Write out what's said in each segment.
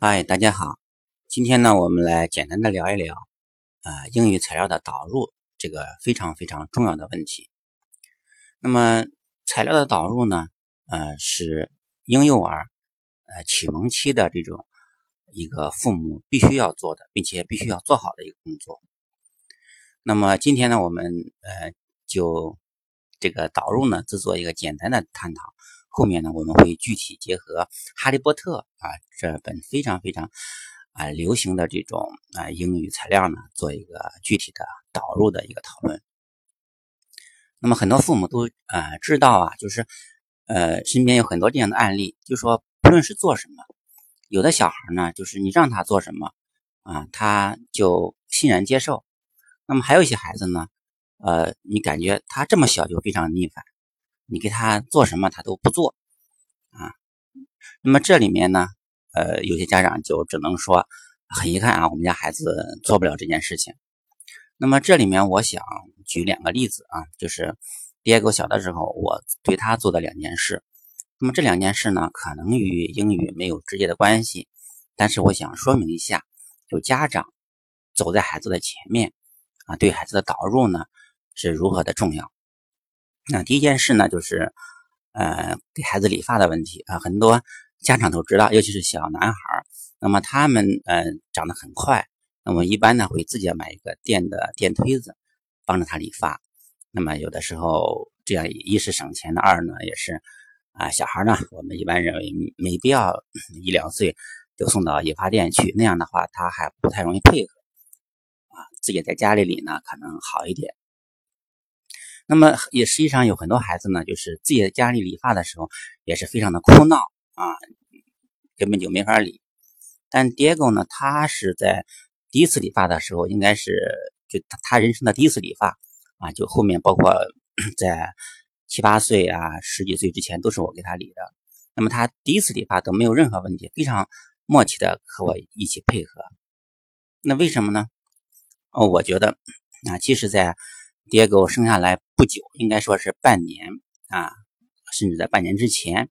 嗨，大家好。今天呢，我们来简单的聊一聊，呃，英语材料的导入这个非常非常重要的问题。那么，材料的导入呢，呃，是婴幼儿呃启蒙期的这种一个父母必须要做的，并且必须要做好的一个工作。那么今天呢，我们呃就这个导入呢，制作一个简单的探讨。后面呢，我们会具体结合《哈利波特》啊这本非常非常啊流行的这种啊英语材料呢，做一个具体的导入的一个讨论。那么很多父母都呃知道啊，就是呃身边有很多这样的案例，就说不论是做什么，有的小孩呢，就是你让他做什么啊，他就欣然接受；那么还有一些孩子呢，呃，你感觉他这么小就非常逆反。你给他做什么，他都不做啊。那么这里面呢，呃，有些家长就只能说很遗憾啊，我们家孩子做不了这件事情。那么这里面我想举两个例子啊，就是第二个小的时候，我对他做的两件事。那么这两件事呢，可能与英语没有直接的关系，但是我想说明一下，就家长走在孩子的前面啊，对孩子的导入呢是如何的重要。那第一件事呢，就是，呃，给孩子理发的问题啊，很多家长都知道，尤其是小男孩那么他们呃长得很快，那么一般呢会自己买一个电的电推子，帮着他理发。那么有的时候这样一是省钱的，二呢也是啊小孩呢，我们一般认为没必要一两岁就送到理发店去，那样的话他还不太容易配合啊，自己在家里理呢可能好一点。那么也实际上有很多孩子呢，就是自己在家里理发的时候也是非常的哭闹啊，根本就没法理。但 Diego 呢，他是在第一次理发的时候，应该是就他人生的第一次理发啊，就后面包括 在七八岁啊、十几岁之前都是我给他理的。那么他第一次理发都没有任何问题，非常默契的和我一起配合。那为什么呢？哦，我觉得啊，其实，在爹给我生下来不久，应该说是半年啊，甚至在半年之前，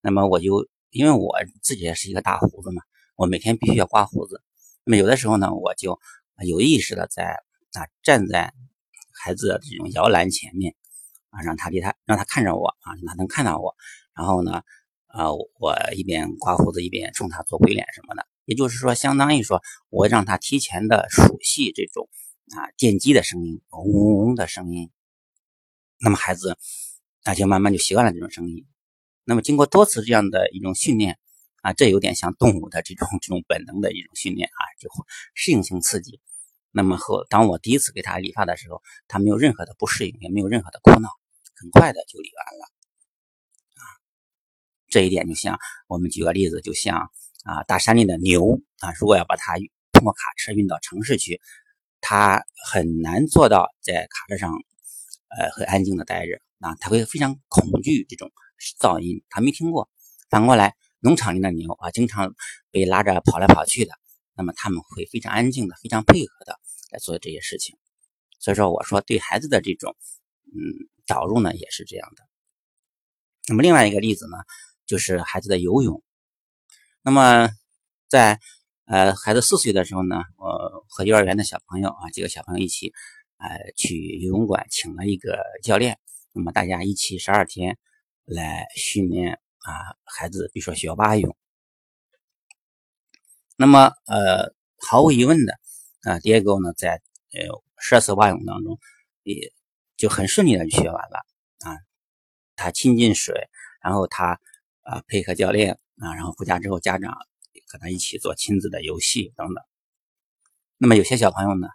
那么我就因为我自己也是一个大胡子嘛，我每天必须要刮胡子。那么有的时候呢，我就有意识的在啊站在孩子的这种摇篮前面啊，让他离他让他看着我啊，让他能看到我。然后呢，啊，我一边刮胡子一边冲他做鬼脸什么的，也就是说，相当于说我让他提前的熟悉这种。啊，电机的声音，嗡嗡嗡的声音，那么孩子那就慢慢就习惯了这种声音。那么经过多次这样的一种训练啊，这有点像动物的这种这种本能的一种训练啊，就适应性刺激。那么和当我第一次给他理发的时候，他没有任何的不适应，也没有任何的哭闹，很快的就理完了。啊，这一点就像我们举个例子，就像啊大山里的牛啊，如果要把它通过卡车运到城市去。他很难做到在卡车上，呃，很安静的待着啊，他会非常恐惧这种噪音，他没听过。反过来，农场里的牛啊，经常被拉着跑来跑去的，那么他们会非常安静的、非常配合的来做这些事情。所以说，我说对孩子的这种嗯导入呢，也是这样的。那么另外一个例子呢，就是孩子的游泳。那么在呃，孩子四岁的时候呢，我和幼儿园的小朋友啊，几个小朋友一起，呃，去游泳馆请了一个教练，那么大家一起十二天来训练啊，孩子，比如说学蛙泳。那么，呃，毫无疑问的，啊，第二个呢，在呃十二次蛙泳当中，也就很顺利的就学完了啊。他亲近水，然后他啊配合教练啊，然后回家之后家长。和他一起做亲子的游戏等等。那么有些小朋友呢，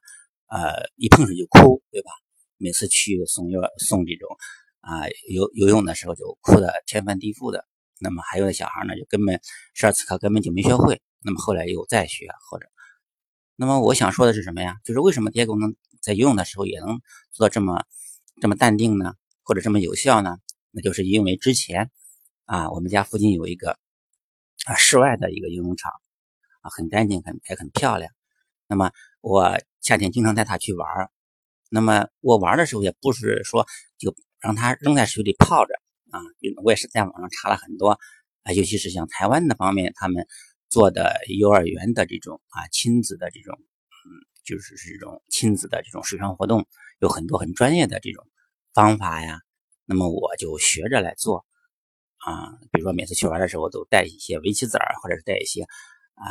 呃，一碰水就哭，对吧？每次去送幼送这种啊游游泳的时候就哭得天翻地覆的。那么还有的小孩呢，就根本十二次课根本就没学会。那么后来又再学或者，那么我想说的是什么呀？就是为什么爹狗能在游泳的时候也能做到这么这么淡定呢？或者这么有效呢？那就是因为之前啊，我们家附近有一个。啊，室外的一个游泳场啊，很干净，很也很漂亮。那么我夏天经常带他去玩那么我玩的时候也不是说就让他扔在水里泡着啊。我也是在网上查了很多啊，尤其是像台湾的方面，他们做的幼儿园的这种啊亲子的这种，嗯，就是这种亲子的这种水上活动，有很多很专业的这种方法呀。那么我就学着来做啊，比如说每次去玩的时候，都带一些围棋子儿，或者是带一些啊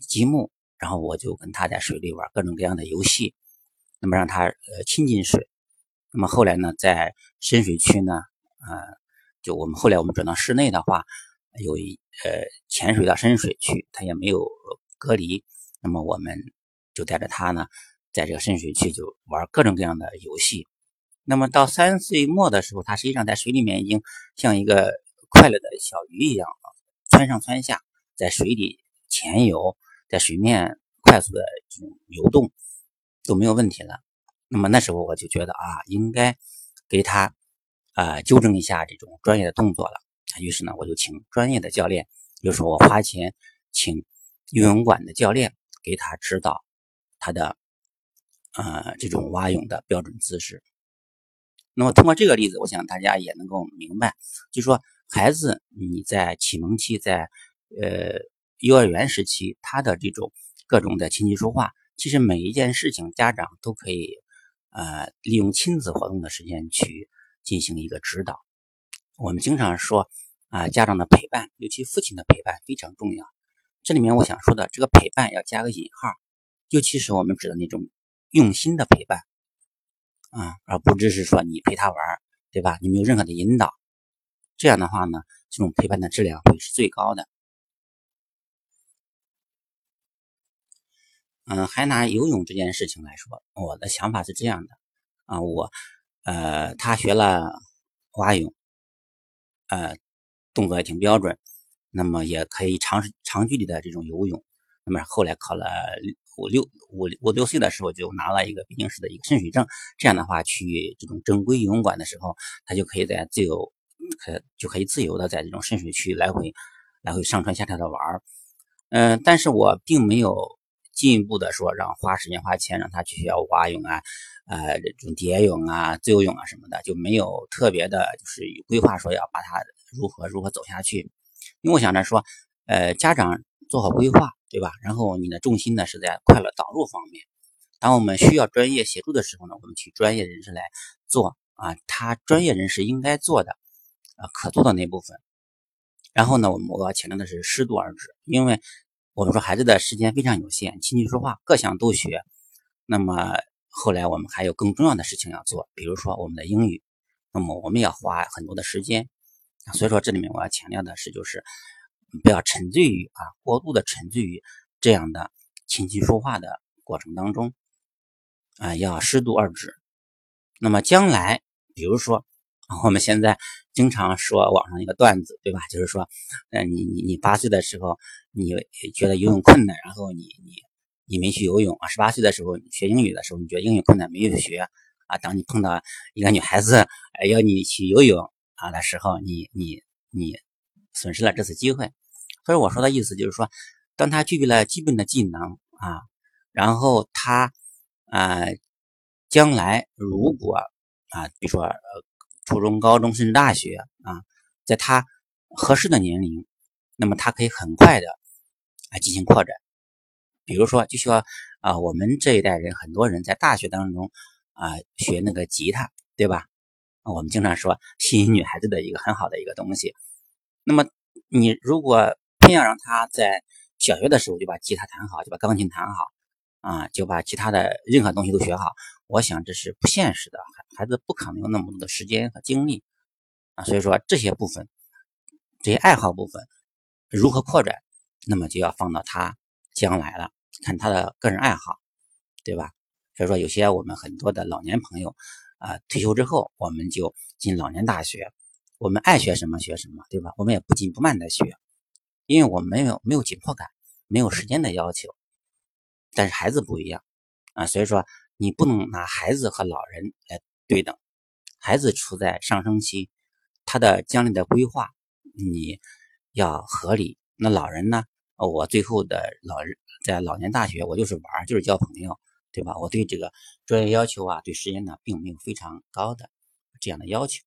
积木，然后我就跟他在水里玩各种各样的游戏，那么让他呃亲近水。那么后来呢，在深水区呢，呃，就我们后来我们转到室内的话，有一呃潜水到深水区，它也没有隔离。那么我们就带着他呢，在这个深水区就玩各种各样的游戏。那么到三岁末的时候，他实际上在水里面已经像一个快乐的小鱼一样啊，窜上窜下，在水里潜游，在水面快速的这种游动都没有问题了。那么那时候我就觉得啊，应该给他啊纠正一下这种专业的动作了。于是呢，我就请专业的教练，就是我花钱请游泳馆的教练给他指导他的呃这种蛙泳的标准姿势。那么通过这个例子，我想大家也能够明白，就是说孩子你在启蒙期，在呃幼儿园时期，他的这种各种的琴棋书画，其实每一件事情家长都可以。呃，利用亲子活动的时间去进行一个指导。我们经常说啊，家长的陪伴，尤其父亲的陪伴非常重要。这里面我想说的这个陪伴要加个引号，尤其是我们指的那种用心的陪伴啊，而不只是说你陪他玩，对吧？你没有任何的引导，这样的话呢，这种陪伴的质量会是最高的。嗯，还拿游泳这件事情来说，我的想法是这样的啊，我呃，他学了蛙泳，呃，动作也挺标准，那么也可以长长距离的这种游泳。那么后来考了五六五五六岁的时候就拿了一个北京市的一个深水证，这样的话去这种正规游泳馆的时候，他就可以在自由可就可以自由的在这种深水区来回来回上蹿下跳的玩儿。嗯，但是我并没有。进一步的说，让花时间花钱让他去学蛙泳啊，呃，这种蝶泳啊、自由泳啊什么的，就没有特别的，就是规划说要把他如何如何走下去。因为我想着说，呃，家长做好规划，对吧？然后你的重心呢是在快乐导入方面。当我们需要专业协助的时候呢，我们请专业人士来做啊，他专业人士应该做的，啊，可做的那部分。然后呢，我们我要强调的是适度而止，因为。我们说孩子的时间非常有限，琴棋书画各项都学。那么后来我们还有更重要的事情要做，比如说我们的英语。那么我们要花很多的时间。所以说这里面我要强调的是，就是不要沉醉于啊过度的沉醉于这样的琴棋书画的过程当中啊，要适度而止。那么将来，比如说。我们现在经常说网上一个段子，对吧？就是说，呃，你你你八岁的时候，你觉得游泳困难，然后你你你没去游泳啊。十八岁的时候学英语的时候，你觉得英语困难，没有学啊。当你碰到一个女孩子要你去游泳啊的时候，你你你损失了这次机会。所以我说的意思就是说，当他具备了基本的技能啊，然后他啊将来如果啊，比如说呃。初中、高中甚至大学啊，在他合适的年龄，那么他可以很快的啊进行扩展。比如说，就需要啊我们这一代人很多人在大学当中啊学那个吉他，对吧？我们经常说吸引女孩子的一个很好的一个东西。那么你如果偏要让他在小学的时候就把吉他弹好，就把钢琴弹好啊，就把其他的任何东西都学好，我想这是不现实的。孩子不可能有那么多的时间和精力啊，所以说这些部分，这些爱好部分如何扩展，那么就要放到他将来了，看他的个人爱好，对吧？所以说有些我们很多的老年朋友啊，退休之后我们就进老年大学，我们爱学什么学什么，对吧？我们也不紧不慢的学，因为我们没有没有紧迫感，没有时间的要求，但是孩子不一样啊，所以说你不能拿孩子和老人来。对等，孩子处在上升期，他的将来的规划你要合理。那老人呢？我最后的老人在老年大学，我就是玩，就是交朋友，对吧？我对这个专业要求啊，对时间呢，并没有非常高的这样的要求。